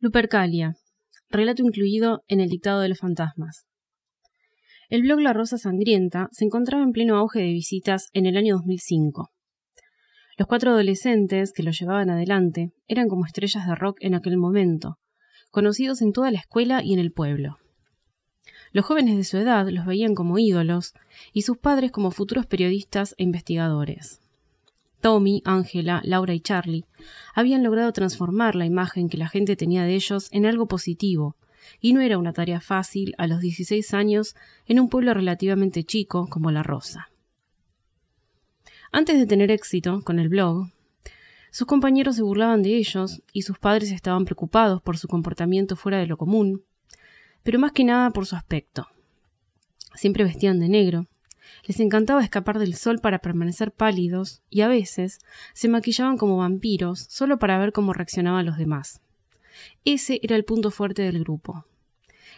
Lupercalia. Relato incluido en El dictado de los fantasmas. El blog La Rosa Sangrienta se encontraba en pleno auge de visitas en el año 2005. Los cuatro adolescentes que lo llevaban adelante eran como estrellas de rock en aquel momento, conocidos en toda la escuela y en el pueblo. Los jóvenes de su edad los veían como ídolos y sus padres como futuros periodistas e investigadores. Tommy, Angela, Laura y Charlie habían logrado transformar la imagen que la gente tenía de ellos en algo positivo, y no era una tarea fácil a los 16 años en un pueblo relativamente chico como La Rosa. Antes de tener éxito con el blog, sus compañeros se burlaban de ellos y sus padres estaban preocupados por su comportamiento fuera de lo común, pero más que nada por su aspecto. Siempre vestían de negro, les encantaba escapar del sol para permanecer pálidos y a veces se maquillaban como vampiros solo para ver cómo reaccionaban los demás. Ese era el punto fuerte del grupo.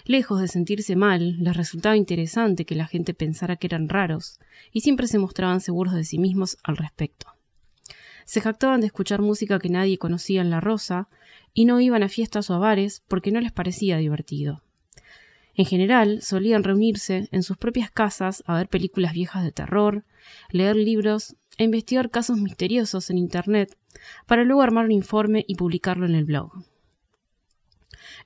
Lejos de sentirse mal, les resultaba interesante que la gente pensara que eran raros, y siempre se mostraban seguros de sí mismos al respecto. Se jactaban de escuchar música que nadie conocía en La Rosa, y no iban a fiestas o a bares porque no les parecía divertido. En general, solían reunirse en sus propias casas a ver películas viejas de terror, leer libros e investigar casos misteriosos en Internet para luego armar un informe y publicarlo en el blog.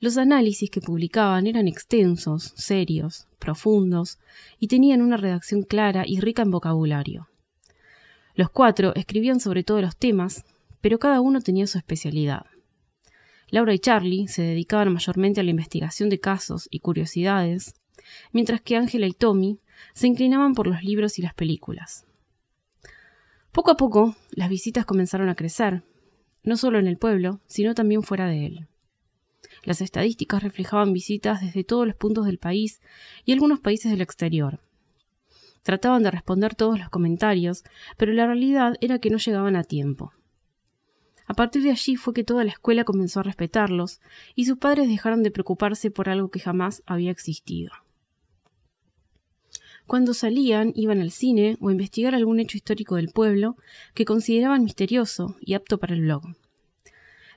Los análisis que publicaban eran extensos, serios, profundos y tenían una redacción clara y rica en vocabulario. Los cuatro escribían sobre todos los temas, pero cada uno tenía su especialidad. Laura y Charlie se dedicaban mayormente a la investigación de casos y curiosidades, mientras que Ángela y Tommy se inclinaban por los libros y las películas. Poco a poco, las visitas comenzaron a crecer, no solo en el pueblo, sino también fuera de él. Las estadísticas reflejaban visitas desde todos los puntos del país y algunos países del exterior. Trataban de responder todos los comentarios, pero la realidad era que no llegaban a tiempo. A partir de allí fue que toda la escuela comenzó a respetarlos, y sus padres dejaron de preocuparse por algo que jamás había existido. Cuando salían, iban al cine o a investigar algún hecho histórico del pueblo que consideraban misterioso y apto para el blog.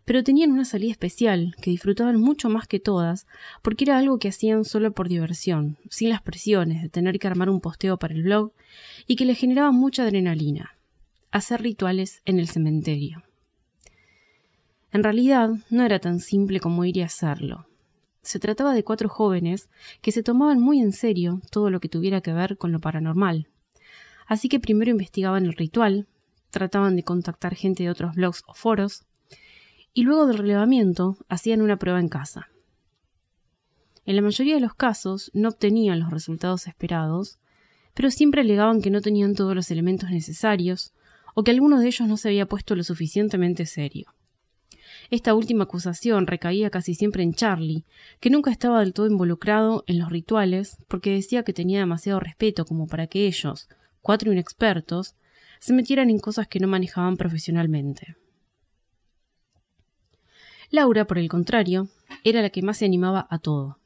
Pero tenían una salida especial que disfrutaban mucho más que todas, porque era algo que hacían solo por diversión, sin las presiones de tener que armar un posteo para el blog y que les generaba mucha adrenalina. Hacer rituales en el cementerio. En realidad no era tan simple como ir y hacerlo. Se trataba de cuatro jóvenes que se tomaban muy en serio todo lo que tuviera que ver con lo paranormal. Así que primero investigaban el ritual, trataban de contactar gente de otros blogs o foros, y luego del relevamiento hacían una prueba en casa. En la mayoría de los casos no obtenían los resultados esperados, pero siempre alegaban que no tenían todos los elementos necesarios o que alguno de ellos no se había puesto lo suficientemente serio. Esta última acusación recaía casi siempre en Charlie, que nunca estaba del todo involucrado en los rituales porque decía que tenía demasiado respeto como para que ellos, cuatro inexpertos, se metieran en cosas que no manejaban profesionalmente. Laura, por el contrario, era la que más se animaba a todo.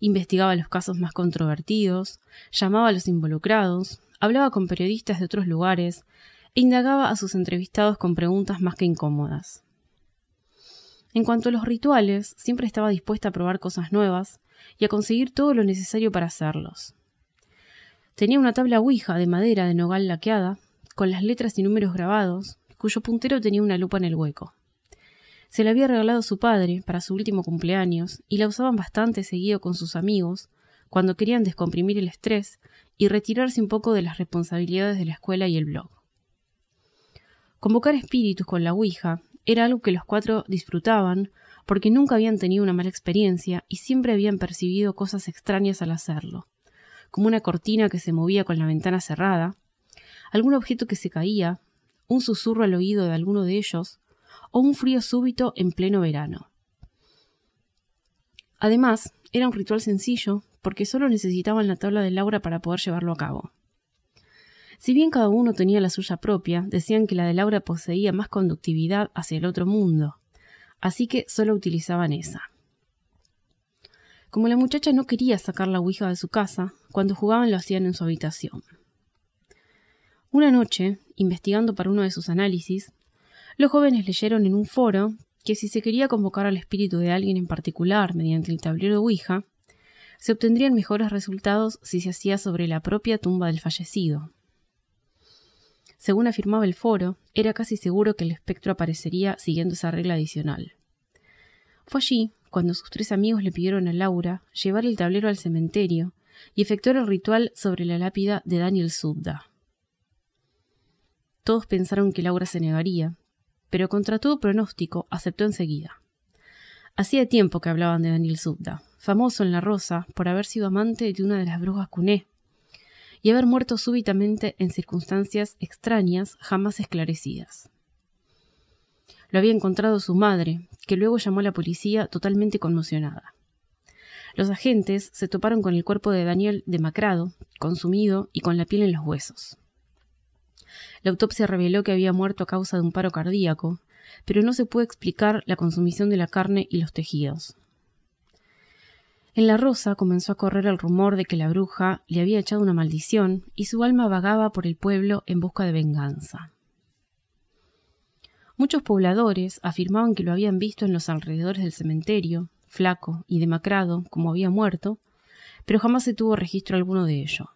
Investigaba los casos más controvertidos, llamaba a los involucrados, hablaba con periodistas de otros lugares e indagaba a sus entrevistados con preguntas más que incómodas. En cuanto a los rituales, siempre estaba dispuesta a probar cosas nuevas y a conseguir todo lo necesario para hacerlos. Tenía una tabla ouija de madera de nogal laqueada, con las letras y números grabados, cuyo puntero tenía una lupa en el hueco. Se la había regalado su padre para su último cumpleaños y la usaban bastante seguido con sus amigos cuando querían descomprimir el estrés y retirarse un poco de las responsabilidades de la escuela y el blog. Convocar espíritus con la Ouija era algo que los cuatro disfrutaban porque nunca habían tenido una mala experiencia y siempre habían percibido cosas extrañas al hacerlo, como una cortina que se movía con la ventana cerrada, algún objeto que se caía, un susurro al oído de alguno de ellos, o un frío súbito en pleno verano. Además, era un ritual sencillo porque solo necesitaban la tabla de Laura para poder llevarlo a cabo. Si bien cada uno tenía la suya propia, decían que la de Laura poseía más conductividad hacia el otro mundo, así que solo utilizaban esa. Como la muchacha no quería sacar la Ouija de su casa, cuando jugaban lo hacían en su habitación. Una noche, investigando para uno de sus análisis, los jóvenes leyeron en un foro que si se quería convocar al espíritu de alguien en particular mediante el tablero Ouija, se obtendrían mejores resultados si se hacía sobre la propia tumba del fallecido. Según afirmaba el foro, era casi seguro que el espectro aparecería siguiendo esa regla adicional. Fue allí cuando sus tres amigos le pidieron a Laura llevar el tablero al cementerio y efectuar el ritual sobre la lápida de Daniel Sudda. Todos pensaron que Laura se negaría, pero contra todo pronóstico aceptó enseguida. Hacía tiempo que hablaban de Daniel Sudda, famoso en La Rosa por haber sido amante de una de las brujas Cuné y haber muerto súbitamente en circunstancias extrañas jamás esclarecidas. Lo había encontrado su madre, que luego llamó a la policía totalmente conmocionada. Los agentes se toparon con el cuerpo de Daniel demacrado, consumido y con la piel en los huesos. La autopsia reveló que había muerto a causa de un paro cardíaco, pero no se puede explicar la consumición de la carne y los tejidos. En la rosa comenzó a correr el rumor de que la bruja le había echado una maldición y su alma vagaba por el pueblo en busca de venganza. Muchos pobladores afirmaban que lo habían visto en los alrededores del cementerio, flaco y demacrado, como había muerto, pero jamás se tuvo registro alguno de ello.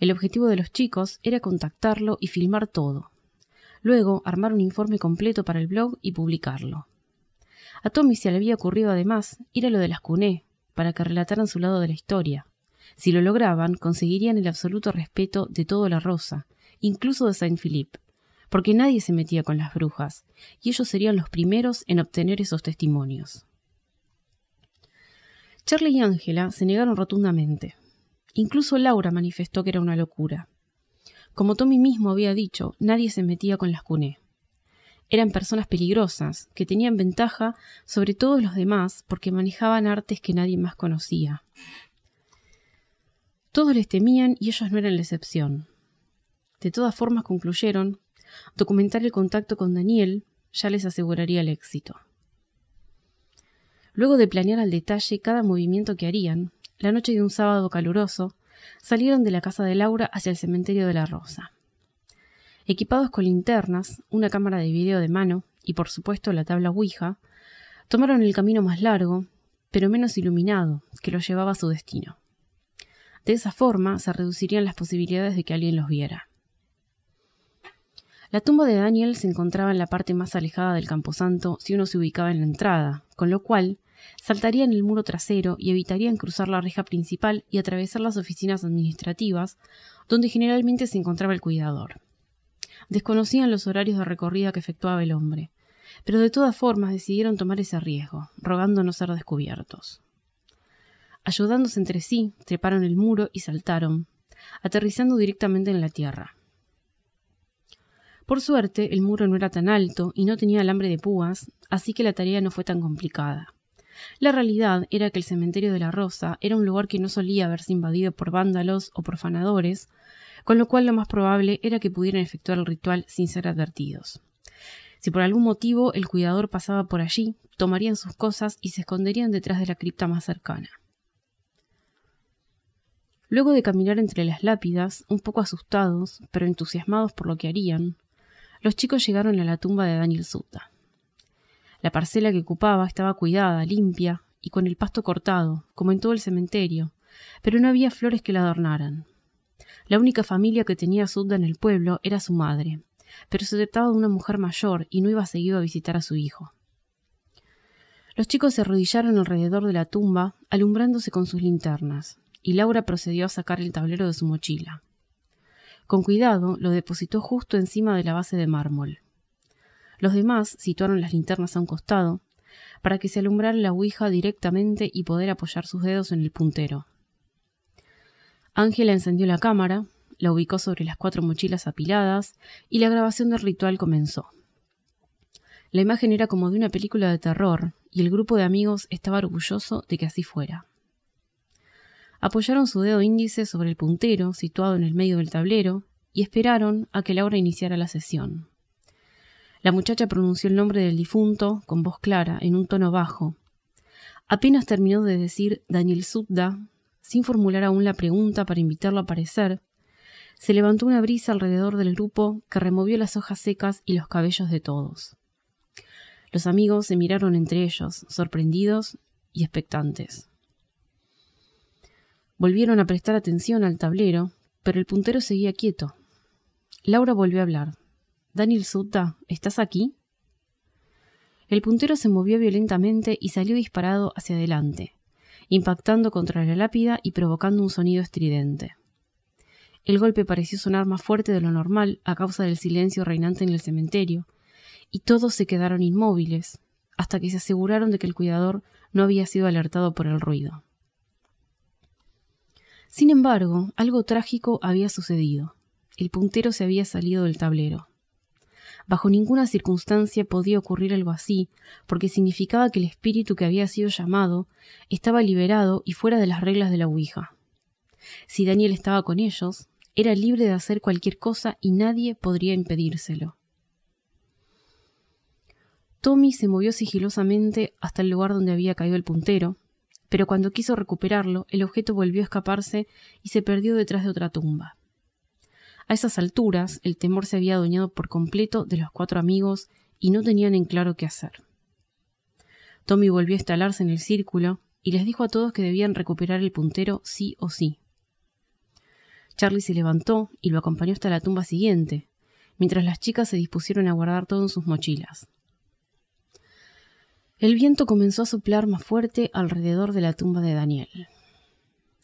El objetivo de los chicos era contactarlo y filmar todo. Luego armar un informe completo para el blog y publicarlo. A Tommy se le había ocurrido además ir a lo de las Cuné, para que relataran su lado de la historia. Si lo lograban, conseguirían el absoluto respeto de toda la Rosa, incluso de Saint Philippe, porque nadie se metía con las brujas, y ellos serían los primeros en obtener esos testimonios. Charlie y Ángela se negaron rotundamente. Incluso Laura manifestó que era una locura. Como Tommy mismo había dicho, nadie se metía con las Cuné. Eran personas peligrosas, que tenían ventaja sobre todos los demás porque manejaban artes que nadie más conocía. Todos les temían y ellos no eran la excepción. De todas formas concluyeron, documentar el contacto con Daniel ya les aseguraría el éxito. Luego de planear al detalle cada movimiento que harían, la noche de un sábado caluroso, salieron de la casa de Laura hacia el cementerio de la Rosa. Equipados con linternas, una cámara de video de mano y por supuesto la tabla Ouija, tomaron el camino más largo, pero menos iluminado, que los llevaba a su destino. De esa forma se reducirían las posibilidades de que alguien los viera. La tumba de Daniel se encontraba en la parte más alejada del camposanto si uno se ubicaba en la entrada, con lo cual saltarían el muro trasero y evitarían cruzar la reja principal y atravesar las oficinas administrativas, donde generalmente se encontraba el cuidador. Desconocían los horarios de recorrida que efectuaba el hombre, pero de todas formas decidieron tomar ese riesgo, rogando no ser descubiertos. Ayudándose entre sí, treparon el muro y saltaron, aterrizando directamente en la tierra. Por suerte, el muro no era tan alto y no tenía alambre de púas, así que la tarea no fue tan complicada. La realidad era que el cementerio de la Rosa era un lugar que no solía haberse invadido por vándalos o profanadores, con lo cual lo más probable era que pudieran efectuar el ritual sin ser advertidos. Si por algún motivo el cuidador pasaba por allí, tomarían sus cosas y se esconderían detrás de la cripta más cercana. Luego de caminar entre las lápidas, un poco asustados, pero entusiasmados por lo que harían, los chicos llegaron a la tumba de Daniel Sutta. La parcela que ocupaba estaba cuidada, limpia y con el pasto cortado, como en todo el cementerio, pero no había flores que la adornaran. La única familia que tenía Sudda en el pueblo era su madre, pero se trataba de una mujer mayor y no iba seguido a visitar a su hijo. Los chicos se arrodillaron alrededor de la tumba, alumbrándose con sus linternas, y Laura procedió a sacar el tablero de su mochila. Con cuidado lo depositó justo encima de la base de mármol. Los demás situaron las linternas a un costado, para que se alumbrara la ouija directamente y poder apoyar sus dedos en el puntero. Ángela encendió la cámara, la ubicó sobre las cuatro mochilas apiladas y la grabación del ritual comenzó. La imagen era como de una película de terror y el grupo de amigos estaba orgulloso de que así fuera. Apoyaron su dedo índice sobre el puntero situado en el medio del tablero y esperaron a que Laura iniciara la sesión. La muchacha pronunció el nombre del difunto con voz clara, en un tono bajo. Apenas terminó de decir Daniel Subda, sin formular aún la pregunta para invitarlo a aparecer, se levantó una brisa alrededor del grupo que removió las hojas secas y los cabellos de todos. Los amigos se miraron entre ellos, sorprendidos y expectantes. Volvieron a prestar atención al tablero, pero el puntero seguía quieto. Laura volvió a hablar. Daniel Sutta, ¿estás aquí? El puntero se movió violentamente y salió disparado hacia adelante, impactando contra la lápida y provocando un sonido estridente. El golpe pareció sonar más fuerte de lo normal a causa del silencio reinante en el cementerio, y todos se quedaron inmóviles, hasta que se aseguraron de que el cuidador no había sido alertado por el ruido. Sin embargo, algo trágico había sucedido. El puntero se había salido del tablero. Bajo ninguna circunstancia podía ocurrir algo así, porque significaba que el espíritu que había sido llamado estaba liberado y fuera de las reglas de la Ouija. Si Daniel estaba con ellos, era libre de hacer cualquier cosa y nadie podría impedírselo. Tommy se movió sigilosamente hasta el lugar donde había caído el puntero, pero cuando quiso recuperarlo, el objeto volvió a escaparse y se perdió detrás de otra tumba. A esas alturas, el temor se había adueñado por completo de los cuatro amigos y no tenían en claro qué hacer. Tommy volvió a instalarse en el círculo y les dijo a todos que debían recuperar el puntero sí o sí. Charlie se levantó y lo acompañó hasta la tumba siguiente, mientras las chicas se dispusieron a guardar todo en sus mochilas. El viento comenzó a soplar más fuerte alrededor de la tumba de Daniel.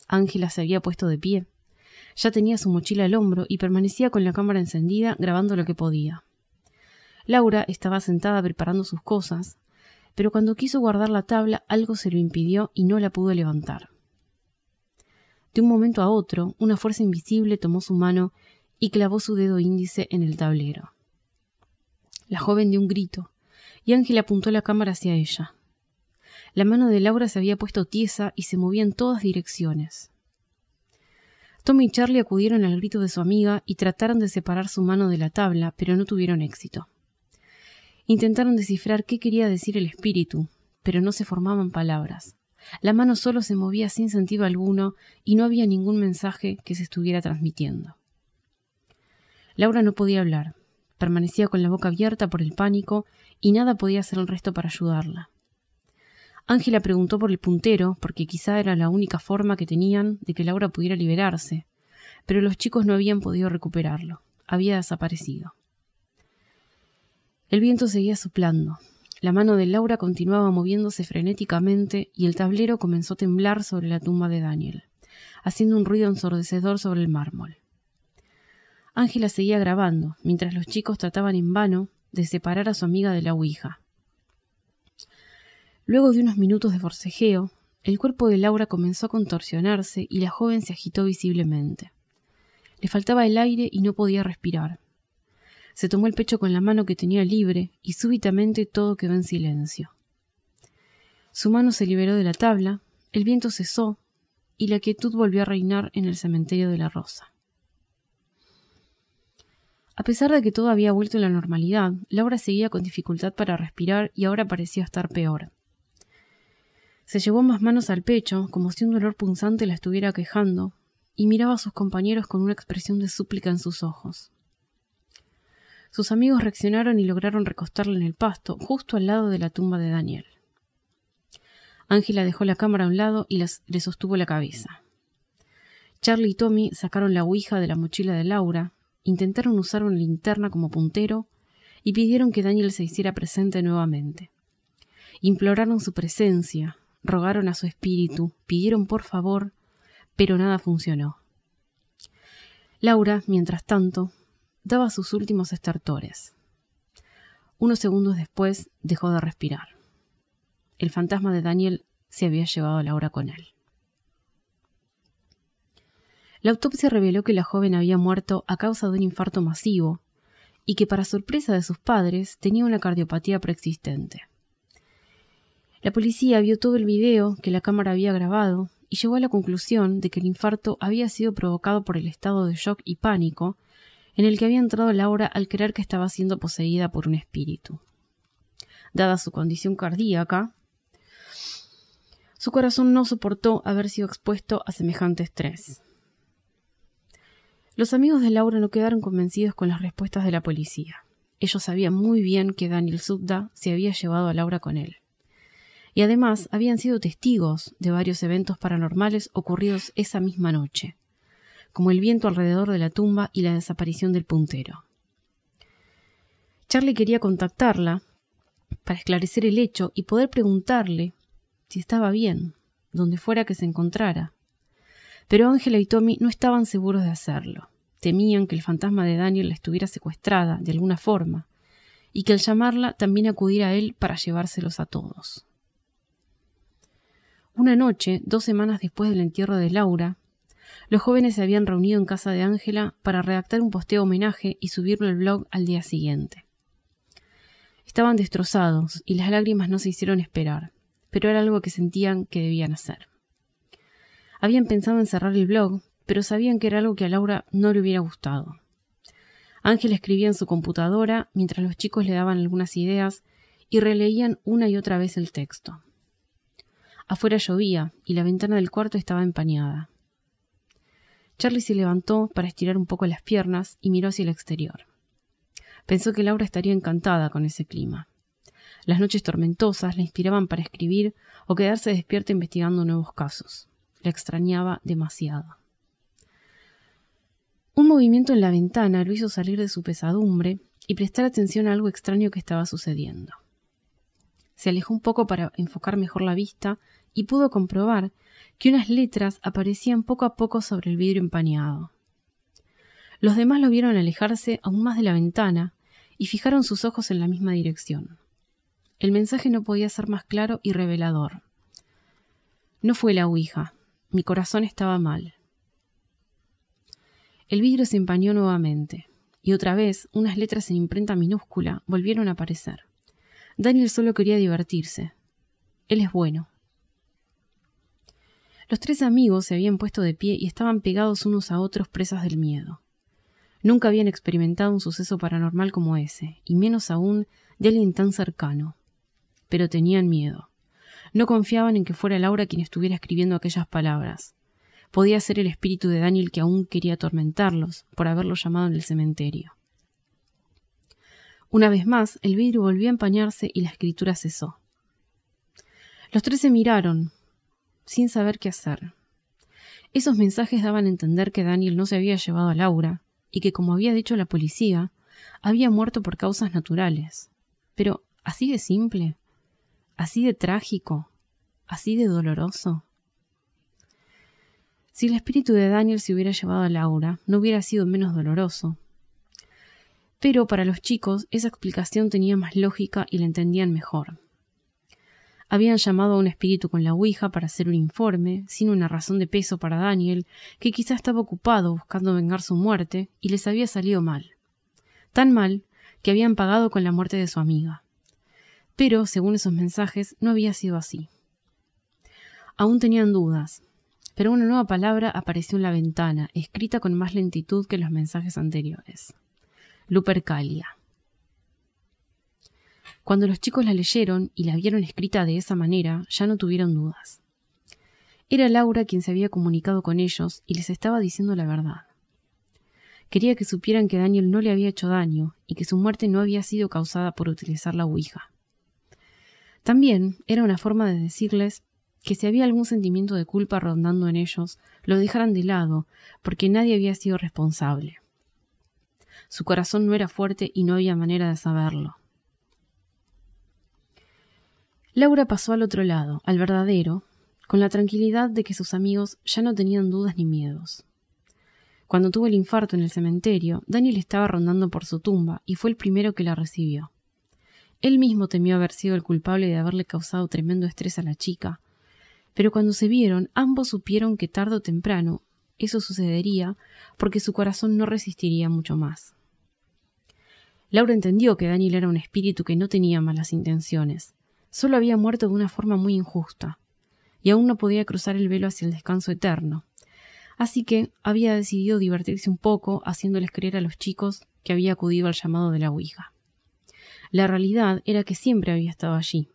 Ángela se había puesto de pie, ya tenía su mochila al hombro y permanecía con la cámara encendida grabando lo que podía. Laura estaba sentada preparando sus cosas, pero cuando quiso guardar la tabla algo se lo impidió y no la pudo levantar. De un momento a otro, una fuerza invisible tomó su mano y clavó su dedo índice en el tablero. La joven dio un grito, y Ángel apuntó la cámara hacia ella. La mano de Laura se había puesto tiesa y se movía en todas direcciones. Tommy y Charlie acudieron al grito de su amiga y trataron de separar su mano de la tabla, pero no tuvieron éxito. Intentaron descifrar qué quería decir el espíritu, pero no se formaban palabras. La mano solo se movía sin sentido alguno y no había ningún mensaje que se estuviera transmitiendo. Laura no podía hablar, permanecía con la boca abierta por el pánico y nada podía hacer el resto para ayudarla. Ángela preguntó por el puntero, porque quizá era la única forma que tenían de que Laura pudiera liberarse, pero los chicos no habían podido recuperarlo. Había desaparecido. El viento seguía soplando. La mano de Laura continuaba moviéndose frenéticamente y el tablero comenzó a temblar sobre la tumba de Daniel, haciendo un ruido ensordecedor sobre el mármol. Ángela seguía grabando, mientras los chicos trataban en vano de separar a su amiga de la Ouija. Luego de unos minutos de forcejeo, el cuerpo de Laura comenzó a contorsionarse y la joven se agitó visiblemente. Le faltaba el aire y no podía respirar. Se tomó el pecho con la mano que tenía libre y súbitamente todo quedó en silencio. Su mano se liberó de la tabla, el viento cesó y la quietud volvió a reinar en el cementerio de la Rosa. A pesar de que todo había vuelto a la normalidad, Laura seguía con dificultad para respirar y ahora parecía estar peor. Se llevó más manos al pecho, como si un dolor punzante la estuviera quejando, y miraba a sus compañeros con una expresión de súplica en sus ojos. Sus amigos reaccionaron y lograron recostarla en el pasto, justo al lado de la tumba de Daniel. Ángela dejó la cámara a un lado y le sostuvo la cabeza. Charlie y Tommy sacaron la ouija de la mochila de Laura, intentaron usar una linterna como puntero y pidieron que Daniel se hiciera presente nuevamente. Imploraron su presencia, rogaron a su espíritu, pidieron por favor, pero nada funcionó. Laura, mientras tanto, daba sus últimos estertores. Unos segundos después dejó de respirar. El fantasma de Daniel se había llevado a Laura con él. La autopsia reveló que la joven había muerto a causa de un infarto masivo y que, para sorpresa de sus padres, tenía una cardiopatía preexistente. La policía vio todo el video que la cámara había grabado y llegó a la conclusión de que el infarto había sido provocado por el estado de shock y pánico en el que había entrado Laura al creer que estaba siendo poseída por un espíritu. Dada su condición cardíaca, su corazón no soportó haber sido expuesto a semejante estrés. Los amigos de Laura no quedaron convencidos con las respuestas de la policía. ellos sabían muy bien que Daniel Subda se había llevado a Laura con él. Y además habían sido testigos de varios eventos paranormales ocurridos esa misma noche, como el viento alrededor de la tumba y la desaparición del puntero. Charlie quería contactarla para esclarecer el hecho y poder preguntarle si estaba bien, donde fuera que se encontrara. Pero Ángela y Tommy no estaban seguros de hacerlo. Temían que el fantasma de Daniel la estuviera secuestrada de alguna forma, y que al llamarla también acudiera a él para llevárselos a todos. Una noche, dos semanas después del entierro de Laura, los jóvenes se habían reunido en casa de Ángela para redactar un posteo homenaje y subirlo al blog al día siguiente. Estaban destrozados y las lágrimas no se hicieron esperar, pero era algo que sentían que debían hacer. Habían pensado en cerrar el blog, pero sabían que era algo que a Laura no le hubiera gustado. Ángel escribía en su computadora mientras los chicos le daban algunas ideas y releían una y otra vez el texto. Afuera llovía y la ventana del cuarto estaba empañada. Charlie se levantó para estirar un poco las piernas y miró hacia el exterior. Pensó que Laura estaría encantada con ese clima. Las noches tormentosas la inspiraban para escribir o quedarse despierta investigando nuevos casos. La extrañaba demasiado. Un movimiento en la ventana lo hizo salir de su pesadumbre y prestar atención a algo extraño que estaba sucediendo. Se alejó un poco para enfocar mejor la vista y pudo comprobar que unas letras aparecían poco a poco sobre el vidrio empañado. Los demás lo vieron alejarse aún más de la ventana y fijaron sus ojos en la misma dirección. El mensaje no podía ser más claro y revelador. No fue la Ouija. Mi corazón estaba mal. El vidrio se empañó nuevamente, y otra vez unas letras en imprenta minúscula volvieron a aparecer. Daniel solo quería divertirse. Él es bueno. Los tres amigos se habían puesto de pie y estaban pegados unos a otros presas del miedo. Nunca habían experimentado un suceso paranormal como ese, y menos aún de alguien tan cercano. Pero tenían miedo. No confiaban en que fuera Laura quien estuviera escribiendo aquellas palabras. Podía ser el espíritu de Daniel que aún quería atormentarlos por haberlo llamado en el cementerio. Una vez más, el vidrio volvió a empañarse y la escritura cesó. Los tres se miraron, sin saber qué hacer. Esos mensajes daban a entender que Daniel no se había llevado a Laura, y que, como había dicho la policía, había muerto por causas naturales. Pero, ¿así de simple? ¿Así de trágico? ¿Así de doloroso? Si el espíritu de Daniel se hubiera llevado a Laura, no hubiera sido menos doloroso. Pero para los chicos esa explicación tenía más lógica y la entendían mejor. Habían llamado a un espíritu con la Ouija para hacer un informe, sin una razón de peso para Daniel, que quizá estaba ocupado buscando vengar su muerte, y les había salido mal. Tan mal que habían pagado con la muerte de su amiga. Pero, según esos mensajes, no había sido así. Aún tenían dudas, pero una nueva palabra apareció en la ventana, escrita con más lentitud que los mensajes anteriores. Lupercalia. Cuando los chicos la leyeron y la vieron escrita de esa manera, ya no tuvieron dudas. Era Laura quien se había comunicado con ellos y les estaba diciendo la verdad. Quería que supieran que Daniel no le había hecho daño y que su muerte no había sido causada por utilizar la Ouija. También era una forma de decirles que si había algún sentimiento de culpa rondando en ellos, lo dejaran de lado, porque nadie había sido responsable. Su corazón no era fuerte y no había manera de saberlo. Laura pasó al otro lado, al verdadero, con la tranquilidad de que sus amigos ya no tenían dudas ni miedos. Cuando tuvo el infarto en el cementerio, Daniel estaba rondando por su tumba y fue el primero que la recibió. Él mismo temió haber sido el culpable de haberle causado tremendo estrés a la chica, pero cuando se vieron, ambos supieron que tarde o temprano eso sucedería porque su corazón no resistiría mucho más. Laura entendió que Daniel era un espíritu que no tenía malas intenciones, solo había muerto de una forma muy injusta, y aún no podía cruzar el velo hacia el descanso eterno. Así que había decidido divertirse un poco haciéndoles creer a los chicos que había acudido al llamado de la Ouija. La realidad era que siempre había estado allí,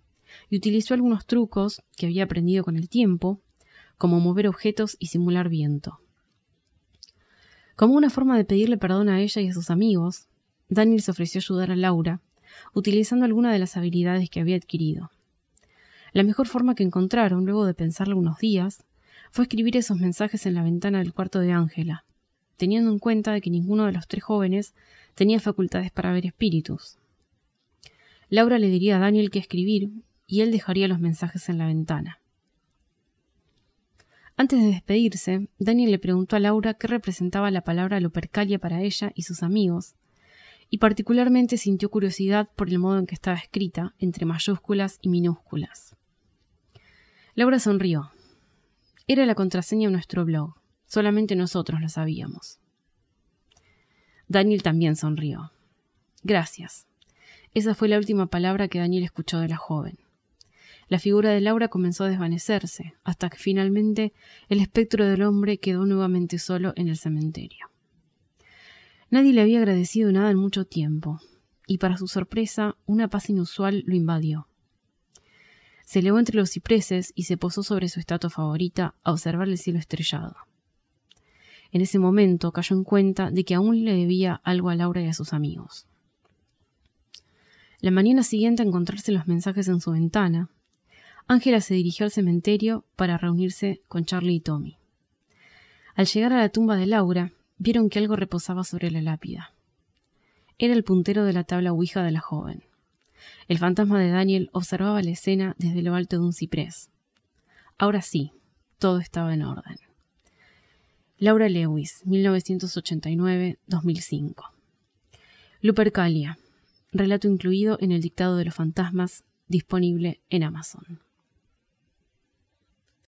y utilizó algunos trucos que había aprendido con el tiempo, como mover objetos y simular viento. Como una forma de pedirle perdón a ella y a sus amigos, Daniel se ofreció ayudar a Laura, utilizando alguna de las habilidades que había adquirido. La mejor forma que encontraron, luego de pensarlo unos días, fue escribir esos mensajes en la ventana del cuarto de Ángela, teniendo en cuenta de que ninguno de los tres jóvenes tenía facultades para ver espíritus. Laura le diría a Daniel qué escribir y él dejaría los mensajes en la ventana. Antes de despedirse, Daniel le preguntó a Laura qué representaba la palabra Lupercalia para ella y sus amigos, y particularmente sintió curiosidad por el modo en que estaba escrita, entre mayúsculas y minúsculas. Laura sonrió. Era la contraseña de nuestro blog. Solamente nosotros lo sabíamos. Daniel también sonrió. Gracias. Esa fue la última palabra que Daniel escuchó de la joven. La figura de Laura comenzó a desvanecerse, hasta que finalmente el espectro del hombre quedó nuevamente solo en el cementerio. Nadie le había agradecido nada en mucho tiempo, y para su sorpresa una paz inusual lo invadió. Se elevó entre los cipreses y se posó sobre su estatua favorita a observar el cielo estrellado. En ese momento cayó en cuenta de que aún le debía algo a Laura y a sus amigos. La mañana siguiente a encontrarse los mensajes en su ventana, Ángela se dirigió al cementerio para reunirse con Charlie y Tommy. Al llegar a la tumba de Laura, vieron que algo reposaba sobre la lápida. Era el puntero de la tabla Ouija de la joven. El fantasma de Daniel observaba la escena desde lo alto de un ciprés. Ahora sí, todo estaba en orden. Laura Lewis, 1989-2005. Lupercalia. Relato incluido en el Dictado de los Fantasmas, disponible en Amazon.